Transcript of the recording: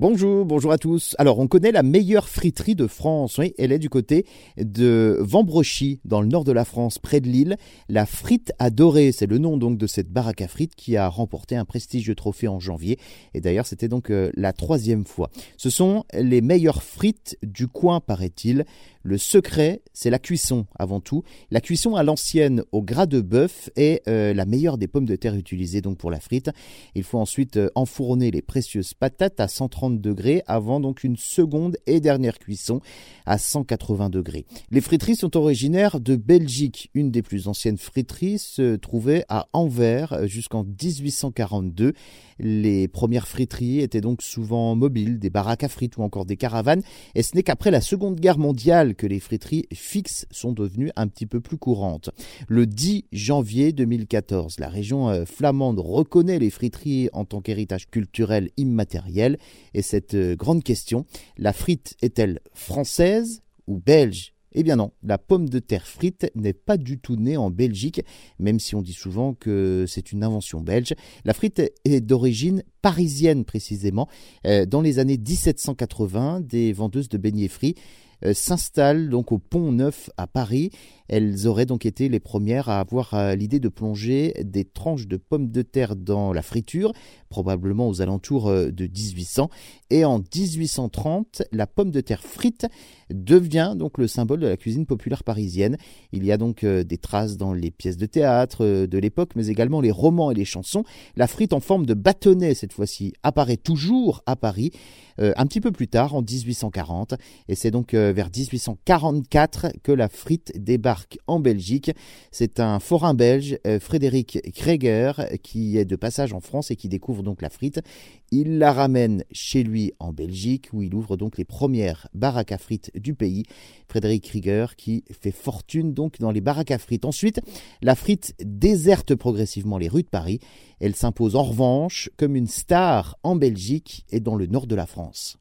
Bonjour, bonjour à tous. Alors, on connaît la meilleure friterie de France. Oui, elle est du côté de Vambrochy, dans le nord de la France, près de Lille. La frite adorée, c'est le nom donc de cette baraque à frites qui a remporté un prestigieux trophée en janvier. Et d'ailleurs, c'était donc euh, la troisième fois. Ce sont les meilleures frites du coin, paraît-il. Le secret, c'est la cuisson avant tout. La cuisson à l'ancienne au gras de bœuf est euh, la meilleure des pommes de terre utilisées donc pour la frite. Il faut ensuite euh, enfourner les précieuses patates à 130 degrés avant donc une seconde et dernière cuisson à 180 degrés. Les friteries sont originaires de Belgique. Une des plus anciennes friteries se trouvait à Anvers jusqu'en 1842. Les premières friteries étaient donc souvent mobiles, des baraques à frites ou encore des caravanes. Et ce n'est qu'après la Seconde Guerre mondiale que les friteries fixes sont devenues un petit peu plus courantes. Le 10 janvier 2014, la région euh, flamande reconnaît les friteries en tant qu'héritage culturel immatériel. Et cette euh, grande question, la frite est-elle française ou belge? Eh bien non, la pomme de terre frite n'est pas du tout née en Belgique, même si on dit souvent que c'est une invention belge. La frite est d'origine parisienne précisément. Euh, dans les années 1780, des vendeuses de beignets frits euh, s'installent donc au Pont Neuf à Paris. Elles auraient donc été les premières à avoir euh, l'idée de plonger des tranches de pommes de terre dans la friture, probablement aux alentours de 1800. Et en 1830, la pomme de terre frite devient donc le symbole de la cuisine populaire parisienne. Il y a donc des traces dans les pièces de théâtre de l'époque, mais également les romans et les chansons. La frite en forme de bâtonnet, cette apparaît toujours à Paris, un petit peu plus tard, en 1840. Et c'est donc vers 1844 que la frite débarque en Belgique. C'est un forain belge, euh, Frédéric Kreger, qui est de passage en France et qui découvre donc la frite. Il la ramène chez lui en Belgique où il ouvre donc les premières baraques à frites du pays. Frédéric Krieger qui fait fortune donc dans les baraques à frites. Ensuite, la frite déserte progressivement les rues de Paris. Elle s'impose en revanche comme une star en Belgique et dans le nord de la France.